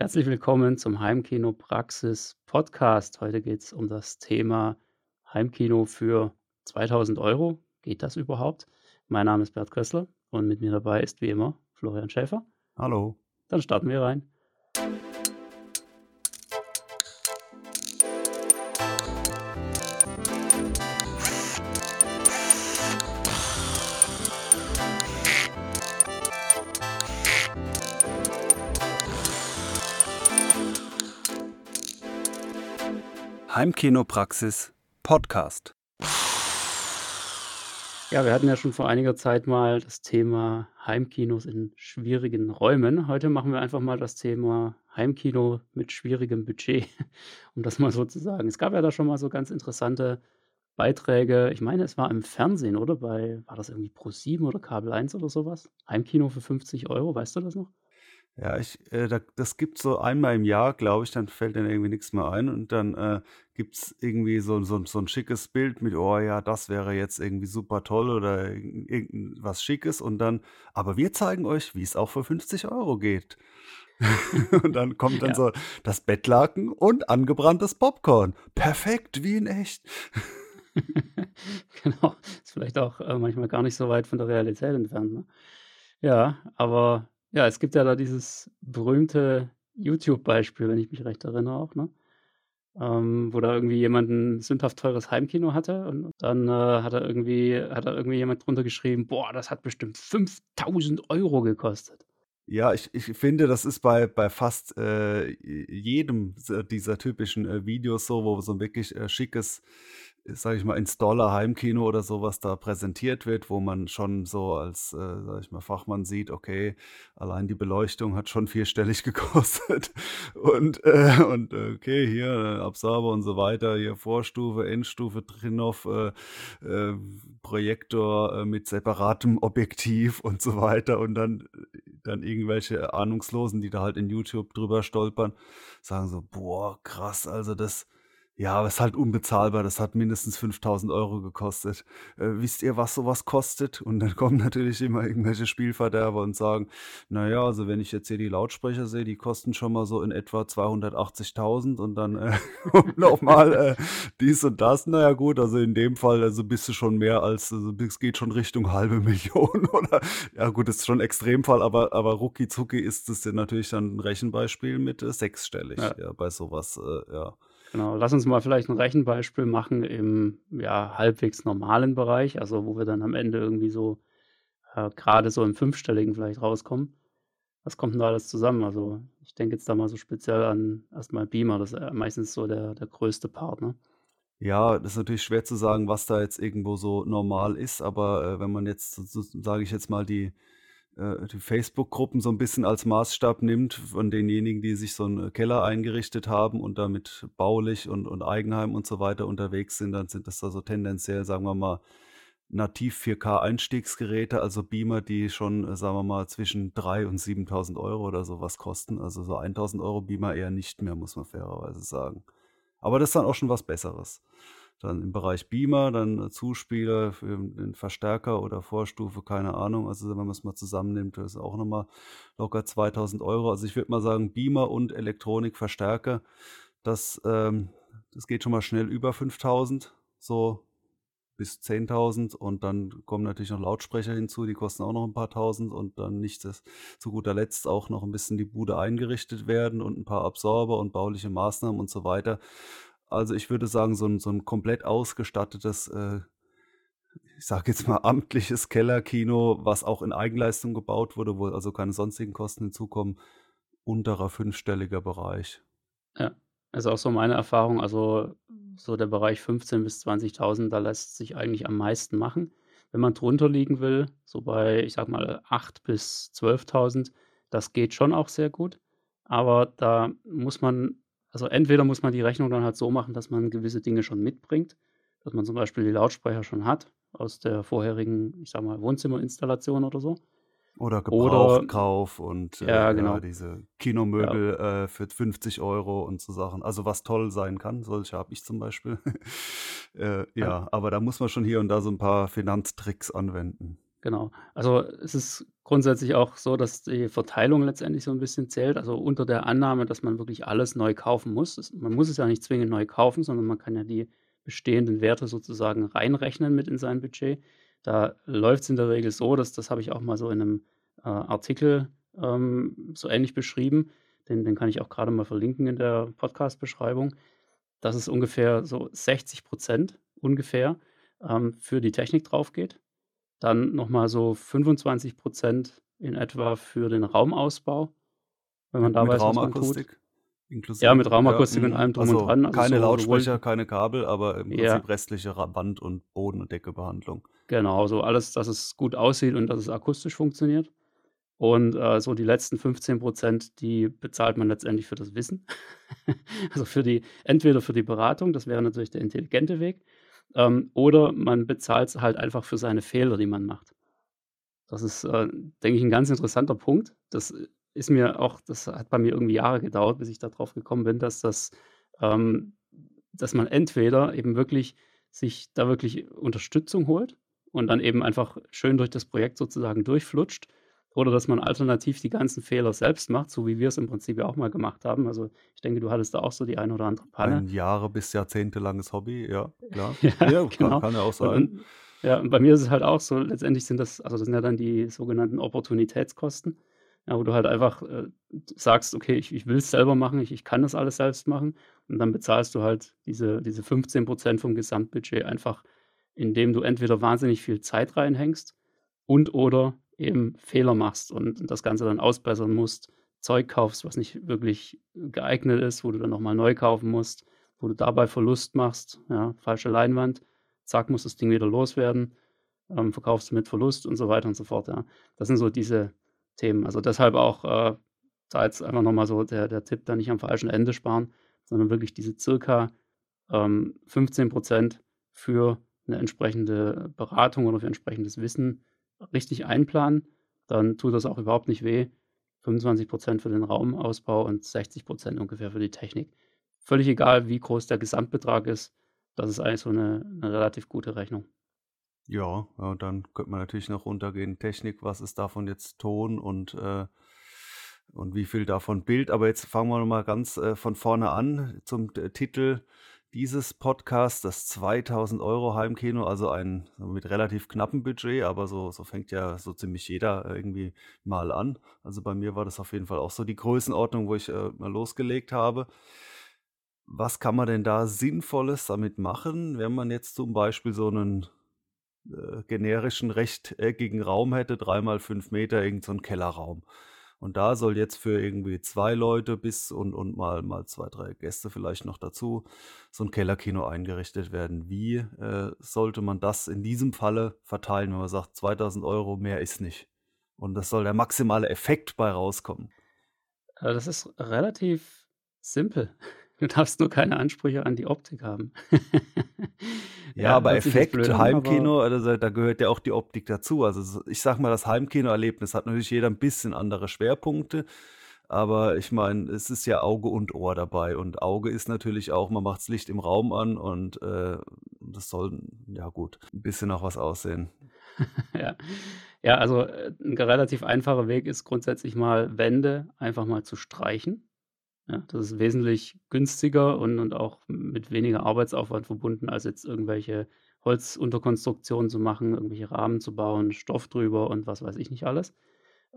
Herzlich willkommen zum Heimkino Praxis Podcast. Heute geht es um das Thema Heimkino für 2000 Euro. Geht das überhaupt? Mein Name ist Bert Kössler und mit mir dabei ist wie immer Florian Schäfer. Hallo. Dann starten wir rein. Heimkinopraxis Podcast. Ja, wir hatten ja schon vor einiger Zeit mal das Thema Heimkinos in schwierigen Räumen. Heute machen wir einfach mal das Thema Heimkino mit schwierigem Budget, um das mal so zu sagen. Es gab ja da schon mal so ganz interessante Beiträge. Ich meine, es war im Fernsehen, oder? Bei, war das irgendwie Pro7 oder Kabel 1 oder sowas? Heimkino für 50 Euro, weißt du das noch? Ja, ich, äh, da, das gibt so einmal im Jahr, glaube ich, dann fällt dann irgendwie nichts mehr ein und dann äh, gibt es irgendwie so, so, so ein schickes Bild mit, oh ja, das wäre jetzt irgendwie super toll oder irgendwas Schickes und dann, aber wir zeigen euch, wie es auch für 50 Euro geht. und dann kommt dann ja. so das Bettlaken und angebranntes Popcorn. Perfekt, wie in echt. genau, ist vielleicht auch äh, manchmal gar nicht so weit von der Realität entfernt. Ne? Ja, aber ja, es gibt ja da dieses berühmte YouTube-Beispiel, wenn ich mich recht erinnere auch, ne? Ähm, wo da irgendwie jemand ein sündhaft teures Heimkino hatte und dann äh, hat er irgendwie hat da irgendwie jemand drunter geschrieben: „Boah, das hat bestimmt 5.000 Euro gekostet.“ Ja, ich ich finde, das ist bei bei fast, äh, jedem dieser typischen, äh, Videos so, wo so 'n wirklich, äh, schickes sage ich mal, Installer-Heimkino oder sowas da präsentiert wird, wo man schon so als, äh, sage ich mal, Fachmann sieht, okay, allein die Beleuchtung hat schon vierstellig gekostet und, äh, und äh, okay, hier äh, Absorber und so weiter, hier Vorstufe, Endstufe, Trinov, äh, äh, Projektor äh, mit separatem Objektiv und so weiter und dann, dann irgendwelche Ahnungslosen, die da halt in YouTube drüber stolpern, sagen so, boah, krass, also das ja, aber es ist halt unbezahlbar. Das hat mindestens 5.000 Euro gekostet. Äh, wisst ihr, was sowas kostet? Und dann kommen natürlich immer irgendwelche Spielverderber und sagen, naja, also wenn ich jetzt hier die Lautsprecher sehe, die kosten schon mal so in etwa 280.000 und dann äh, nochmal äh, dies und das. Naja gut, also in dem Fall also bist du schon mehr als, also es geht schon Richtung halbe Million oder, ja gut, das ist schon ein Extremfall, aber, aber rucki zucki ist es natürlich dann ein Rechenbeispiel mit äh, sechsstellig ja. ja bei sowas, äh, ja. Genau, lass uns mal vielleicht ein Rechenbeispiel machen im ja, halbwegs normalen Bereich, also wo wir dann am Ende irgendwie so äh, gerade so im fünfstelligen vielleicht rauskommen. Was kommt denn da alles zusammen? Also ich denke jetzt da mal so speziell an erstmal Beamer, das ist meistens so der, der größte Part, ne? Ja, das ist natürlich schwer zu sagen, was da jetzt irgendwo so normal ist, aber äh, wenn man jetzt, so, sage ich jetzt mal, die äh, die Facebook-Gruppen so ein bisschen als Maßstab nimmt von denjenigen, die sich so einen Keller eingerichtet haben und damit baulich und und Eigenheim und so weiter unterwegs sind, dann sind das da so tendenziell, sagen wir mal, nativ 4K-Einstiegsgeräte, also Beamer, die schon, äh, sagen wir mal, zwischen 3 und 7.000 Euro oder so was kosten. Also so 1.000 Euro Beamer eher nicht mehr, muss man fairerweise sagen. Aber das ist dann auch schon was Besseres. Dann im Bereich Beamer, dann Zuspieler für den Verstärker oder Vorstufe, keine Ahnung. Also wenn man es mal zusammennimmt, ist auch nochmal locker 2000 Euro. Also ich würde mal sagen, Beamer und Elektronikverstärker, das, ähm, das geht schon mal schnell über 5000, so bis 10.000 und dann kommen natürlich noch Lautsprecher hinzu, die kosten auch noch ein paar tausend und dann nicht das, zu guter Letzt auch noch ein bisschen die Bude eingerichtet werden und ein paar Absorber und bauliche Maßnahmen und so weiter. Also ich würde sagen, so ein, so ein komplett ausgestattetes, äh, ich sage jetzt mal amtliches Kellerkino, was auch in Eigenleistung gebaut wurde, wo also keine sonstigen Kosten hinzukommen, unterer fünfstelliger Bereich. Ja, also auch so meine Erfahrung. Also so der Bereich 15.000 bis 20.000, da lässt sich eigentlich am meisten machen. Wenn man drunter liegen will, so bei, ich sag mal, 8.000 bis 12.000, das geht schon auch sehr gut. Aber da muss man also entweder muss man die Rechnung dann halt so machen, dass man gewisse Dinge schon mitbringt, dass man zum Beispiel die Lautsprecher schon hat aus der vorherigen, ich sag mal, Wohnzimmerinstallation oder so. Oder Gebrauchtkauf und äh, ja, genau. ja, diese Kinomöbel ja. äh, für 50 Euro und so Sachen. Also was toll sein kann, solche habe ich zum Beispiel. äh, ja, aber da muss man schon hier und da so ein paar Finanztricks anwenden. Genau. Also, es ist grundsätzlich auch so, dass die Verteilung letztendlich so 'n bisschen zählt. Also, unter der Annahme, dass man wirklich alles neu kaufen muss. Es man muss es ja nicht zwingend neu kaufen, sondern man kann ja die bestehenden Werte sozusagen reinrechnen mit in sein Budget. Da läuft's in der Regel so, dass das habe ich auch mal so in 'nem, äh, Artikel, ähm, so ähnlich beschrieben. Den den kann ich auch grade mal verlinken in der Podcast-Beschreibung. Dass es ungefähr so 60% ungefähr, ähm, für die Technik draufgeht. Dann noch mal so 25% in etwa für den Raumausbau, wenn man Mit da mit weiß, was man tut. Raumakustik Ja, mit inklusive? Ja, Raumakustik und mhm. allem drum und Also, dran. Also, keine so Lautsprecher, keine Kabel, aber im Ja. Prinzip restliche Wand und Boden und Deckebehandlung. Genau, so alles, dass es gut aussieht und dass es akustisch funktioniert. Und, äh, so die letzten 15% die bezahlt man letztendlich für das Wissen. Also, für die entweder für die Beratung, das wäre natürlich der intelligente Weg, ähm, oder man bezahlt's halt einfach für seine Fehler, die man macht. Das ist, äh, denke ich, 'n ganz interessanter Punkt. Das ist mir auch das hat bei mir irgendwie Jahre gedauert, bis ich da drauf gekommen bin, dass das ähm, dass man entweder eben wirklich sich da wirklich Unterstützung holt und dann eben einfach schön durch das Projekt sozusagen durchflutscht oder dass man alternativ die ganzen Fehler selbst macht, so wie wir's im Prinzip ja auch mal gemacht haben. Also, ich denke, du hattest da auch so die eine oder andere Panne. Ein Jahre bis jahrzehntelanges Hobby, ja, klar. Ja, Ja, kann genau. kann ja auch sein. und ja, und bei mir ist es halt auch so, letztendlich sind das also, das sind ja dann die sogenannten Opportunitätskosten, ja, wo du halt einfach, äh, sagst: „Okay, ich ich will's selber machen, ich ich kann das alles selbst machen.“ Und dann bezahlst du halt diese diese 15% vom Gesamtbudget einfach, indem du entweder wahnsinnig viel Zeit reinhängst und oder eben Fehler machst und das Ganze dann ausbessern musst, Zeug kaufst, was nicht wirklich geeignet ist, wo du dann noch mal neu kaufen musst, wo du dabei Verlust machst, ja, falsche Leinwand, zack, muss das Ding wieder loswerden, ähm, verkaufst du mit Verlust und so weiter und so fort, ja. Das sind so diese Themen. Also, deshalb auch, äh, da jetzt einfach noch mal so der der Tipp, da nicht am falschen Ende sparen, sondern wirklich diese circa, ähm, 15% für 'ne entsprechende Beratung oder für entsprechendes Wissen richtig einplanen. Dann tut das auch überhaupt nicht weh. 25% für den Raumausbau und 60% ungefähr für die Technik. Völlig egal, wie groß der Gesamtbetrag ist. Das ist eigentlich so 'ne 'ne relativ gute Rechnung. Ja, ja, und dann könnte man natürlich noch runtergehen, Technik, was ist davon jetzt Ton und, äh und wie viel davon Bild. Aber jetzt fangen wir noch mal ganz, äh, von vorne an zum t Titel dieses Podcasts, das 2.000 € Heimkino, also ein mit relativ knappem Budget, aber so so fängt ja so ziemlich jeder irgendwie mal an. Also, bei mir war das auf jeden Fall auch so die Größenordnung, wo ich, äh, mal losgelegt habe. Was kann man denn da Sinnvolles damit machen, wenn man jetzt zum Beispiel so 'nen, äh, generischen rechteckigen Raum hätte, 3 mal 5 Meter, irgend so Kellerraum. Und da soll jetzt für irgendwie 2 Leute bis und und mal mal 2, 3 Gäste vielleicht noch dazu, so 'n Kellerkino eingerichtet werden. Wie, äh, sollte man das in diesem Falle verteilen, wenn man sagt: „2.000 €, mehr ist nicht.“ Und das soll der maximale Effekt bei rauskommen? Äh, das ist relativ simpel. Du darfst nur keine Ansprüche an die Optik haben. Ja, Ja, aber jetzt blöd Effekt, an, aber Heimkino, also, da gehört ja auch die Optik dazu. Also, ich sage mal, das Heimkinoerlebnis hat natürlich jeder 'n bisschen andere Schwerpunkte, aber ich meine, es ist ja Auge und Ohr dabei und Auge ist natürlich auch, man macht's Licht im Raum an und, äh, das soll, ja gut, 'n bisschen nach was aussehen. Ja. Ja, also, äh, 'n relativ einfacher Weg ist grundsätzlich mal, Wände einfach mal zu streichen. Ja, das ist wesentlich günstiger und und auch mit weniger Arbeitsaufwand verbunden, als jetzt irgendwelche Holzunterkonstruktionen zu machen, irgendwelche Rahmen zu bauen, Stoff drüber und was weiß ich nicht alles.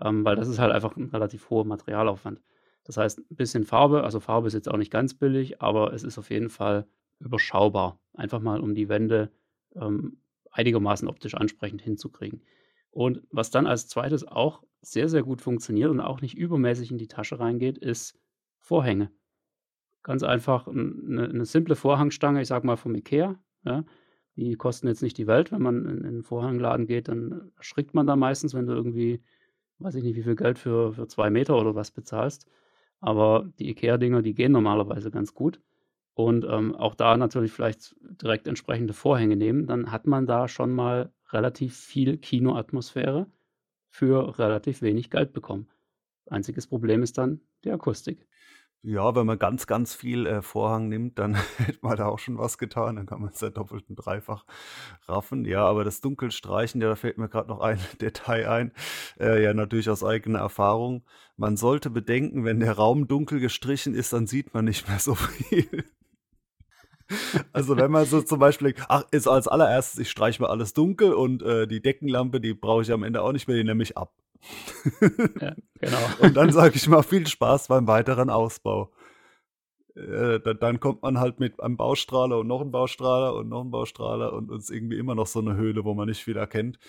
Ähm, weil das ist halt einfach 'n relativ hoher Materialaufwand. Das heißt, 'n bisschen Farbe also, Farbe ist jetzt auch nicht ganz billig, aber es ist auf jeden Fall überschaubar. Einfach mal, um die Wände, ähm, einigermaßen optisch ansprechend hinzukriegen. Und was dann als 2. auch sehr, sehr gut funktioniert und auch nicht übermäßig in die Tasche reingeht, ist Vorhänge. Ganz einfach 'n 'ne 'ne simple Vorhangstange, ich sage mal vom IKEA, ja? Die kosten jetzt nicht die Welt. Wenn man in in 'n Vorhangladen geht, dann erschrickt man da meistens, wenn du irgendwie, weiß ich nicht, wie viel Geld für für 2 Meter oder was bezahlst. Aber die IKEA-Dinger, die gehen normalerweise ganz gut. Und, ähm, auch da natürlich vielleicht direkt entsprechende Vorhänge nehmen, dann hat man da schon mal relativ viel Kinoatmosphäre für relativ wenig Geld bekommen. Einziges Problem ist dann die Akustik. Ja, wenn man ganz, ganz viel, äh, Vorhang nimmt, dann hätte man da auch schon was getan. Dann kann man's ja doppelt und dreifach raffen. Ja, aber das Dunkelstreichen, ja, da fällt mir gerade noch ein Detail ein, äh, ja, natürlich aus eigener Erfahrung. Man sollte bedenken, wenn der Raum dunkel gestrichen ist, dann sieht man nicht mehr so viel. Also, wenn man so zum Beispiel „Ach, ist als Allererstes, ich streiche mal alles dunkel und, äh, die Deckenlampe, die brauche ich am Ende auch nicht mehr, die nehme ich ab.“ Ja, genau. Und dann sage ich mal: „Viel Spaß beim weiteren Ausbau.“ Äh, da dann kommt man halt mit einem Baustrahler und noch 'n Baustrahler und noch 'n Baustrahler und ist irgendwie immer noch so 'ne Höhle, wo man nicht viel erkennt.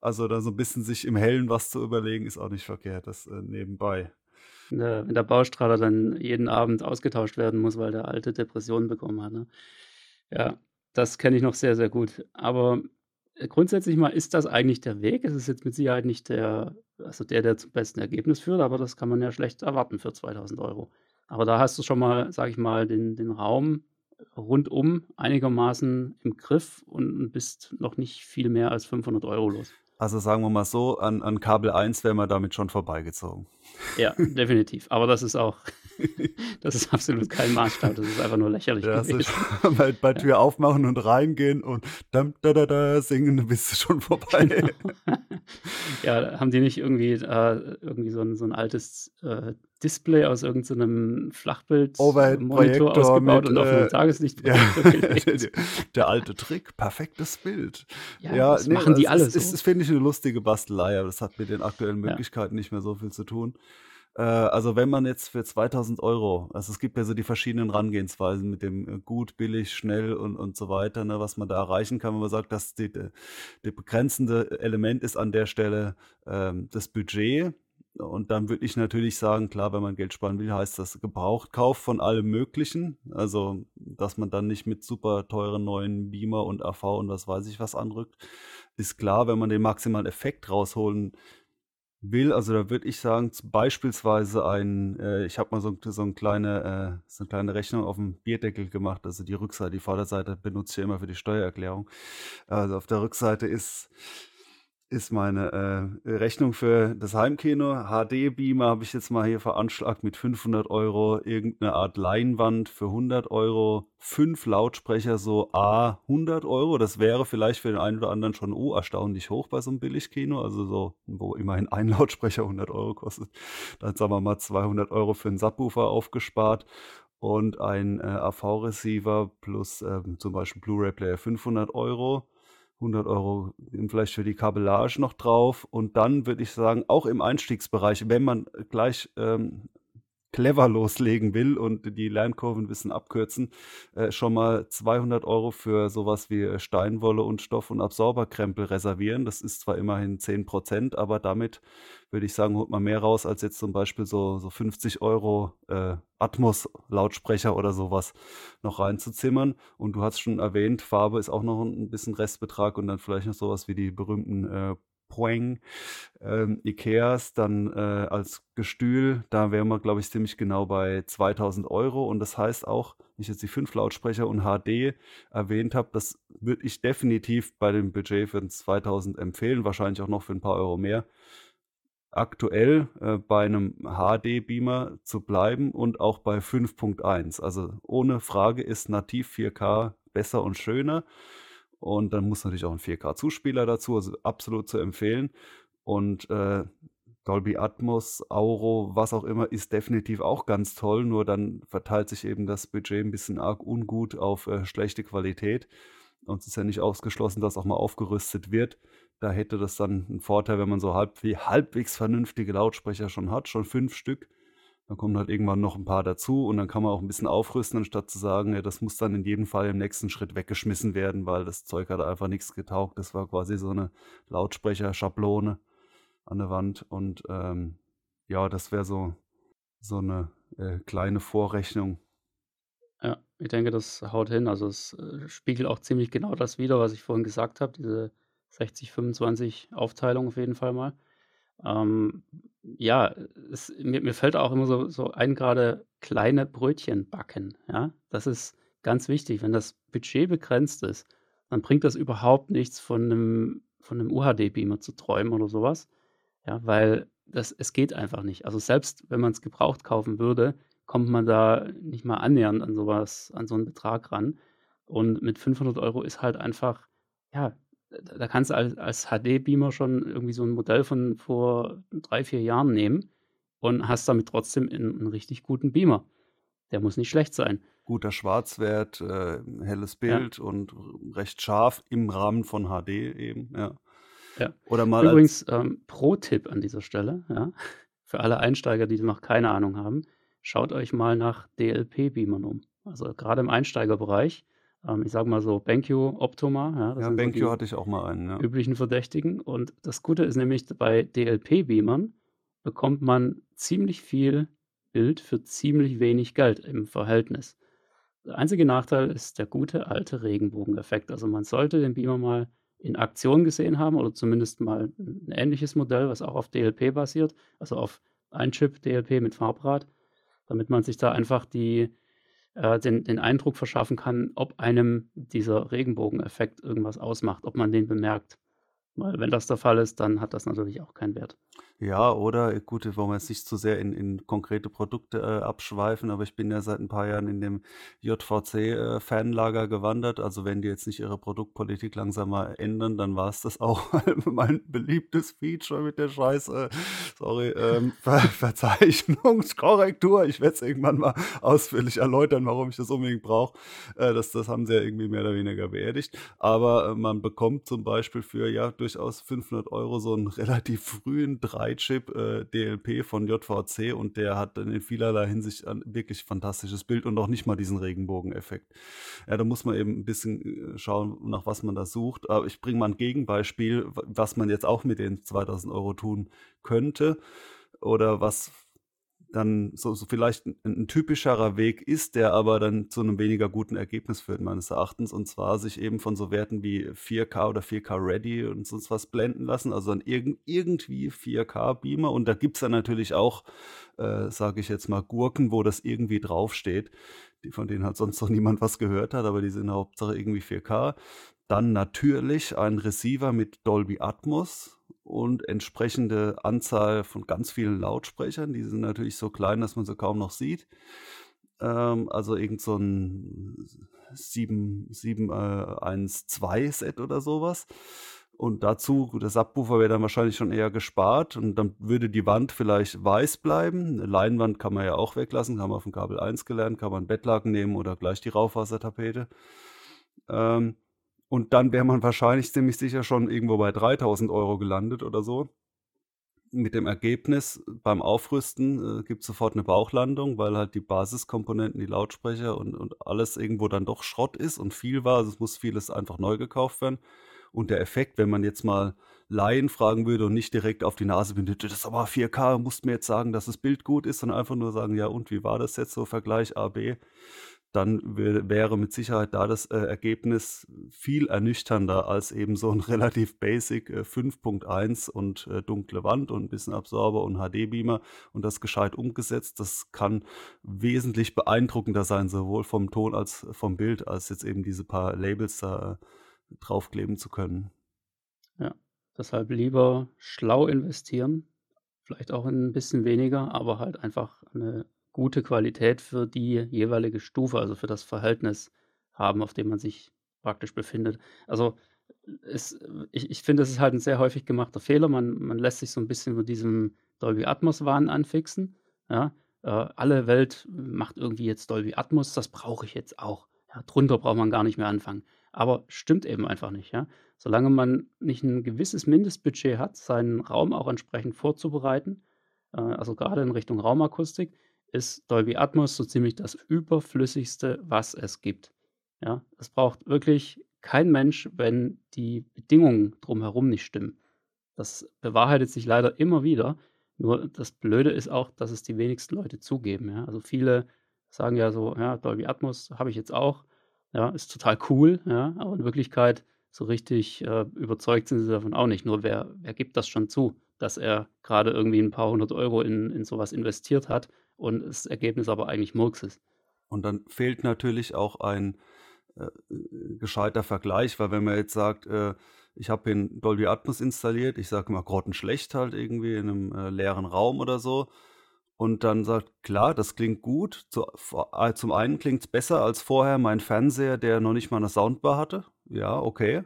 Also, da so 'n bisschen sich im Hellen was zu überlegen, ist auch nicht verkehrt, das, äh, nebenbei. Wenn der Baustrahler dann jeden Abend ausgetauscht werden muss, weil der Alte Depressionen bekommen hat, ne? Ja, das kenne ich noch sehr, sehr gut. Aber, grundsätzlich mal ist das eigentlich der Weg? Es ist jetzt mit Sicherheit nicht der also der, der zum besten Ergebnis führt, aber das kann man ja schlecht erwarten für 2.000 €. Aber da hast du schon mal, sage ich mal, den den Raum rundum einigermaßen im Griff und bist noch nicht viel mehr als 500 € los. Also, sagen wir mal so, an an Kabel 1 wären wir damit schon vorbeigezogen. Ja, definitiv. Aber das ist auch das ist absolut kein Maßstab. Das ist einfach nur lächerlich Das ist gewesen. schon bei bei Ja. Tür aufmachen und reingehen und dam da da da singen, dann bist du schon vorbei. Genau. Ja, haben die nicht irgendwie, äh irgendwie so 'n so 'n altes, äh, Display aus irgend so Flachbildmonitor ausgebaut mit, und auf 'nen äh ja, Tageslichtprojektor gelegt? der alte Trick, perfektes Bild. Ja, Ja, das ne, machen die es alle ist ist so. ist, finde ich, 'ne lustige Bastelei, aber das hat mit den aktuellen Ja. Möglichkeiten nicht mehr so viel zu tun. Äh, also, wenn man jetzt für 2.000 € also, es gibt ja so die verschiedenen Rangehensweisen mit dem, äh, gut, billig, schnell und und so weiter, ne, was man da erreichen kann, wenn man sagt, dass die der begrenzende Element ist an der Stelle, ähm, das Budget. Und dann würde ich natürlich sagen, klar, wenn man Geld sparen will, heißt das Gebrauchtkauf von allem Möglichen. Also, dass man dann nicht mit super teuren neuen Beamer und AV und was weiß ich was anrückt. Ist klar, wenn man den maximalen Effekt rausholen will, also, da würde ich sagen, beispielsweise ein äh, ich habe mal so so 'n kleine äh, so 'ne kleine Rechnung aufm Bierdeckel gemacht. Also, die Rückseite die Vorderseite benutze ich immer für die Steuererklärung. Also, auf der Rückseite ist ist meine, äh, Rechnung für das Heimkino. HD-Beamer habe ich jetzt mal hier veranschlagt mit 500 €, irgend 'ne Art Leinwand für 100 €, 5 Lautsprecher, so à 100 €. Das wäre vielleicht für den einen oder anderen schon, oh, erstaunlich hoch bei so 'm Billigkino, also so, wo immerhin ein Lautsprecher 100 € kostet. Dann sagen wir mal 200 € für 'n Subwoofer aufgespart und ein, äh, AV-Receiver plus, ähm, zum Beispiel Blu-ray-Player 500 €. 100 € vielleicht für die Kabellage noch drauf. Und dann würde ich sagen, auch im Einstiegsbereich, wenn man gleich, ähm, clever loslegen will und die Lernkurve 'n bisschen abkürzen, äh, schon mal 200 € für so was wie, äh, Steinwolle und Stoff und Absorberkrempel reservieren. Das ist zwar immerhin 10 %, aber damit würde ich sagen, holt man mehr raus als jetzt zum Beispiel so so 50 €, äh, Atmos-Lautsprecher oder so was noch reinzuzimmern. Und du hast schon erwähnt, Farbe ist auch noch 'n bisschen Restbetrag und dann vielleicht noch so was wie die berühmten, äh, Phoeng, ähm, Ikeas dann, äh, als Gestühl. Da wären wir, glaube ich, ziemlich genau bei 2.000 € und das heißt auch, wenn ich jetzt die 5 Lautsprecher und HD erwähnt habe, das würde ich definitiv bei dem Budget für 'n 2.000 empfehlen, wahrscheinlich auch noch für 'n paar Euro mehr. Aktuell, äh, bei 'nem HD-Beamer zu bleiben und auch bei 5.1. Also, ohne Frage ist nativ 4K besser und schöner. Und dann muss natürlich auch 'n 4K-Zuspieler dazu, also absolut zu empfehlen. Und, äh, Dolby Atmos, Auro, was auch immer, ist definitiv auch ganz toll, nur dann verteilt sich eben das Budget 'n bisschen arg ungut auf, äh, schlechte Qualität. Und es ist ja nicht ausgeschlossen, dass auch mal aufgerüstet wird. Da hätte das dann 'n Vorteil, wenn man so halbwe halbwegs vernünftige Lautsprecher schon hat, schon 5 Stück. Dann kommen halt irgendwann noch 'n paar dazu und dann kann man auch 'n bisschen aufrüsten, anstatt zu sagen: „Ja, das muss dann in jedem Fall im nächsten Schritt weggeschmissen werden, weil das Zeug hat einfach nix getaugt.“ Das war quasi so 'ne Lautsprecherschablone an der Wand und, ähm, ja, das wäre so so 'ne, äh, kleine Vorrechnung. Ja, ich denke, das haut hin. Also, es, äh, spiegelt auch ziemlich genau das wider, was ich vorhin gesagt habe, diese 60/25 Aufteilung auf jeden Fall mal. Ähm, ja, es mir mir fällt auch immer so so ein, grade kleine Brötchen backen, ja? Das ist ganz wichtig. Wenn das Budget begrenzt ist, dann bringt das überhaupt nichts, von 'nem von 'nem UHD-Beamer zu träumen oder so was, ja, weil das es geht einfach nicht. Also, selbst wenn man's gebraucht kaufen würde, kommt man da nicht mal annähernd an sowas, an so einen Betrag ran. Und mit 500 Euro ist halt einfach, ja, da kannst du als, als HD-Beamer schon irgendwie so ein Modell von vor drei, vier Jahren nehmen und hast damit trotzdem einen, einen richtig guten Beamer. Der muss nicht schlecht sein. Guter Schwarzwert, äh, helles Bild ja. und recht scharf im Rahmen von HD eben, ja. ja. Oder mal Übrigens, ähm, Pro-Tipp an dieser Stelle, ja, für alle Einsteiger, die noch keine Ahnung haben, schaut euch mal nach DLP-Beamern um. Also gerade im Einsteigerbereich ähm, ich sage mal so BenQ, Optoma. Ja, das ja BenQ so hatte ich auch mal einen. Ja. Üblichen Verdächtigen. Und das Gute ist nämlich, bei DLP-Beamern bekommt man ziemlich viel Bild für ziemlich wenig Geld im Verhältnis. Der einzige Nachteil ist der gute alte Regenbogeneffekt. Also man sollte den Beamer mal in Aktion gesehen haben oder zumindest mal ein ähnliches Modell, was auch auf DLP basiert, also auf Ein-Chip DLP mit Farbrad, damit man sich da einfach die, äh, den, den Eindruck verschaffen kann, ob einem dieser Regenbogeneffekt irgendwas ausmacht, ob man den bemerkt. Weil wenn das der Fall ist, dann hat das natürlich auch keinen Wert. Ja, oder gut, wollen wir jetzt nicht zu sehr in, in konkrete Produkte äh, abschweifen, aber ich bin ja seit ein paar Jahren in dem JVC-Fanlager äh, gewandert. Also wenn die jetzt nicht ihre Produktpolitik langsam mal ändern, dann war es das auch mein beliebtes Feature mit der Scheiß, äh, sorry, ähm, Ver Verzeichnungskorrektur. Ich werde es irgendwann mal ausführlich erläutern, warum ich das unbedingt brauche. Äh, das, das haben sie ja irgendwie mehr oder weniger beerdigt. Aber äh, man bekommt zum Beispiel für ja durchaus 500 Euro so einen relativ frühen 3 2-Chip äh, DLP von JVC und der hat in vielerlei Hinsicht ein wirklich fantastisches Bild und auch nicht mal diesen Regenbogeneffekt. Ja, da muss man eben ein bisschen äh, schauen, nach was man da sucht. Aber ich bringe mal ein Gegenbeispiel, was man jetzt auch mit den 2000 Euro tun könnte oder was dann so, so vielleicht ein, ein, typischerer Weg ist, der aber dann zu einem weniger guten Ergebnis führt, meines Erachtens. Und zwar sich eben von so Werten wie 4K oder 4K Ready und sonst was blenden lassen. Also dann irg irgendwie 4K-Beamer. Und da gibt es dann natürlich auch, äh, sage ich jetzt mal, Gurken, wo das irgendwie draufsteht, die, von denen halt sonst noch niemand was gehört hat, aber die sind Hauptsache irgendwie 4K. Dann natürlich ein Receiver mit Dolby Atmos und entsprechende Anzahl von ganz vielen Lautsprechern. Die sind natürlich so klein, dass man sie kaum noch sieht. Ähm, also irgend so ein 712-Set äh, oder sowas. Und dazu, der Subwoofer wäre dann wahrscheinlich schon eher gespart und dann würde die Wand vielleicht weiß bleiben. Eine Leinwand kann man ja auch weglassen, haben wir dem Kabel 1 gelernt, kann man Bettlaken nehmen oder gleich die Rauchwassertapete. Ähm, und dann wäre man wahrscheinlich ziemlich sicher schon irgendwo bei 3000 Euro gelandet oder so. Mit dem Ergebnis, beim Aufrüsten äh, gibt es sofort eine Bauchlandung, weil halt die Basiskomponenten, die Lautsprecher und, und alles irgendwo dann doch Schrott ist und viel war. Also es muss vieles einfach neu gekauft werden. Und der Effekt, wenn man jetzt mal Laien fragen würde und nicht direkt auf die Nase bindet, das ist aber 4K, musst mir jetzt sagen, dass das Bild gut ist, sondern einfach nur sagen, ja und, wie war das jetzt so, Vergleich A, B, dann wäre mit Sicherheit da das äh, Ergebnis viel ernüchternder als eben so ein relativ basic äh, 5.1 und äh, dunkle Wand und ein bisschen Absorber und HD-Beamer und das gescheit umgesetzt. Das kann wesentlich beeindruckender sein, sowohl vom Ton als vom Bild, als jetzt eben diese paar Labels da äh, draufkleben zu können. Ja, deshalb lieber schlau investieren, vielleicht auch ein bisschen weniger, aber halt einfach eine gute Qualität für die jeweilige Stufe, also für das Verhältnis haben, auf dem man sich praktisch befindet. Also es, ich, ich finde, das ist halt ein sehr häufig gemachter Fehler. Man, man lässt sich so ein bisschen von diesem Dolby Atmos-Wahn anfixen. Ja? Äh, alle Welt macht irgendwie jetzt Dolby Atmos, das brauche ich jetzt auch. Ja, drunter braucht man gar nicht mehr anfangen. Aber stimmt eben einfach nicht. Ja? Solange man nicht ein gewisses Mindestbudget hat, seinen Raum auch entsprechend vorzubereiten, äh, also gerade in Richtung Raumakustik, ist Dolby Atmos so ziemlich das überflüssigste, was es gibt. Ja, es braucht wirklich kein Mensch, wenn die Bedingungen drumherum nicht stimmen. Das bewahrheitet sich leider immer wieder. Nur das Blöde ist auch, dass es die wenigsten Leute zugeben. Ja? Also viele sagen ja so, ja, Dolby Atmos habe ich jetzt auch. Ja, ist total cool, ja, aber in Wirklichkeit so richtig äh, überzeugt sind sie davon auch nicht. Nur wer, wer gibt das schon zu, dass er gerade irgendwie ein paar hundert Euro in, in sowas investiert hat und das Ergebnis aber eigentlich Murks ist. Und dann fehlt natürlich auch ein äh, gescheiter Vergleich, weil wenn man jetzt sagt, äh, ich habe in Dolby Atmos installiert, ich sage mal grottenschlecht halt irgendwie in einem äh, leeren Raum oder so, und dann sagt, klar, das klingt gut. Zu, äh, zum einen klingt es besser als vorher mein Fernseher, der noch nicht mal eine Soundbar hatte. Ja, okay.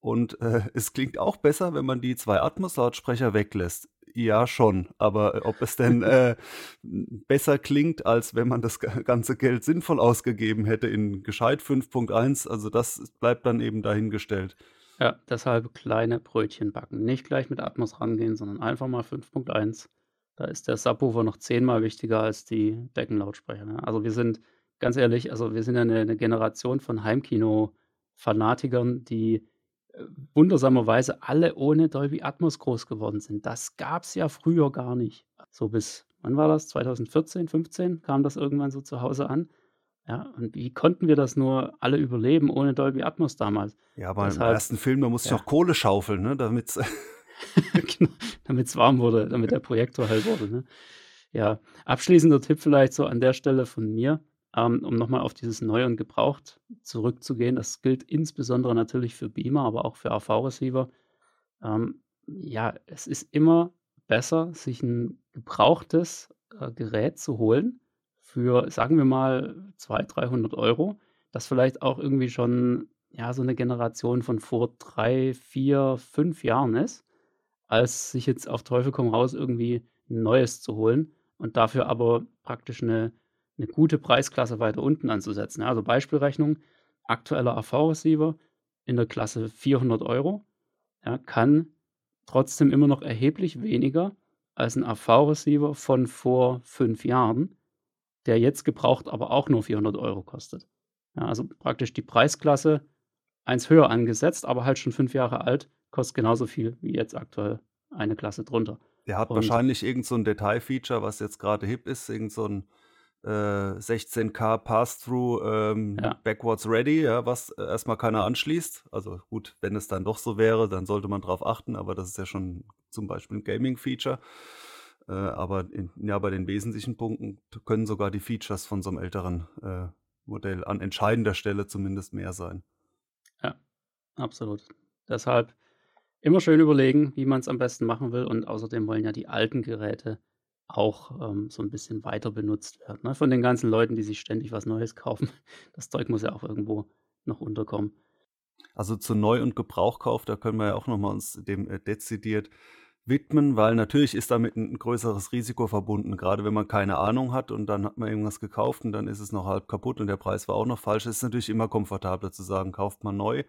Und äh, es klingt auch besser, wenn man die zwei Atmos-Lautsprecher weglässt. Ja, schon. Aber ob es denn äh, besser klingt, als wenn man das ganze Geld sinnvoll ausgegeben hätte in gescheit 5.1, also das bleibt dann eben dahingestellt. Ja, deshalb kleine Brötchen backen. Nicht gleich mit Atmos rangehen, sondern einfach mal 5.1. Da ist der Subwoofer noch zehnmal wichtiger als die Deckenlautsprecher. Ne? Also wir sind, ganz ehrlich, also wir sind ja eine, eine Generation von Heimkino-Fanatikern, die äh, wundersamerweise alle ohne Dolby Atmos groß geworden sind. Das gab es ja früher gar nicht. So bis, wann war das? 2014, 15 kam das irgendwann so zu Hause an. Ja, und wie konnten wir das nur alle überleben ohne Dolby Atmos damals? Ja, aber Deshalb, im ersten Film, da musste ja. ich auch Kohle schaufeln, ne, damit es genau, warm wurde, damit der Projektor hell wurde. Ne? Ja, abschließender Tipp vielleicht so an der Stelle von mir, ähm, um nochmal auf dieses Neu und Gebraucht zurückzugehen. Das gilt insbesondere natürlich für Beamer, aber auch für AV-Receiver. Ähm, ja, es ist immer besser, sich ein gebrauchtes äh, Gerät zu holen, für, sagen wir mal, 200, 300 Euro, das vielleicht auch irgendwie schon ja, so eine Generation von vor drei, vier, fünf Jahren ist, als sich jetzt auf Teufel komm raus irgendwie ein neues zu holen und dafür aber praktisch eine, eine gute Preisklasse weiter unten anzusetzen. also Beispielrechnung, aktueller AV-Receiver in der Klasse 400 Euro ja, kann trotzdem immer noch erheblich weniger als ein AV-Receiver von vor fünf Jahren der jetzt gebraucht aber auch nur 400 Euro kostet. Ja, also praktisch die Preisklasse eins höher angesetzt, aber halt schon fünf Jahre alt, kostet genauso viel wie jetzt aktuell eine Klasse drunter. Der hat Und, wahrscheinlich irgend so ein Detailfeature, was jetzt gerade hip ist, irgend so ein äh, 16K Pass-Through ähm, ja. Backwards Ready, ja, was erstmal keiner anschließt. Also gut, wenn es dann doch so wäre, dann sollte man darauf achten, aber das ist ja schon zum Beispiel ein Gaming-Feature. Äh, aber in, ja, bei den wesentlichen Punkten können sogar die Features von so einem älteren äh, Modell an entscheidender Stelle zumindest mehr sein. Ja, absolut. Deshalb immer schön überlegen, wie man es am besten machen will. Und außerdem wollen ja die alten Geräte auch ähm, so ein bisschen weiter benutzt werden. Ne? Von den ganzen Leuten, die sich ständig was Neues kaufen. Das Zeug muss ja auch irgendwo noch unterkommen. Also zu Neu- und Gebrauchkauf, da können wir ja auch nochmal uns dem äh, dezidiert widmen, weil natürlich ist damit ein größeres Risiko verbunden, gerade wenn man keine Ahnung hat und dann hat man irgendwas gekauft und dann ist es noch halb kaputt und der Preis war auch noch falsch. Es ist natürlich immer komfortabler zu sagen, kauft man neu,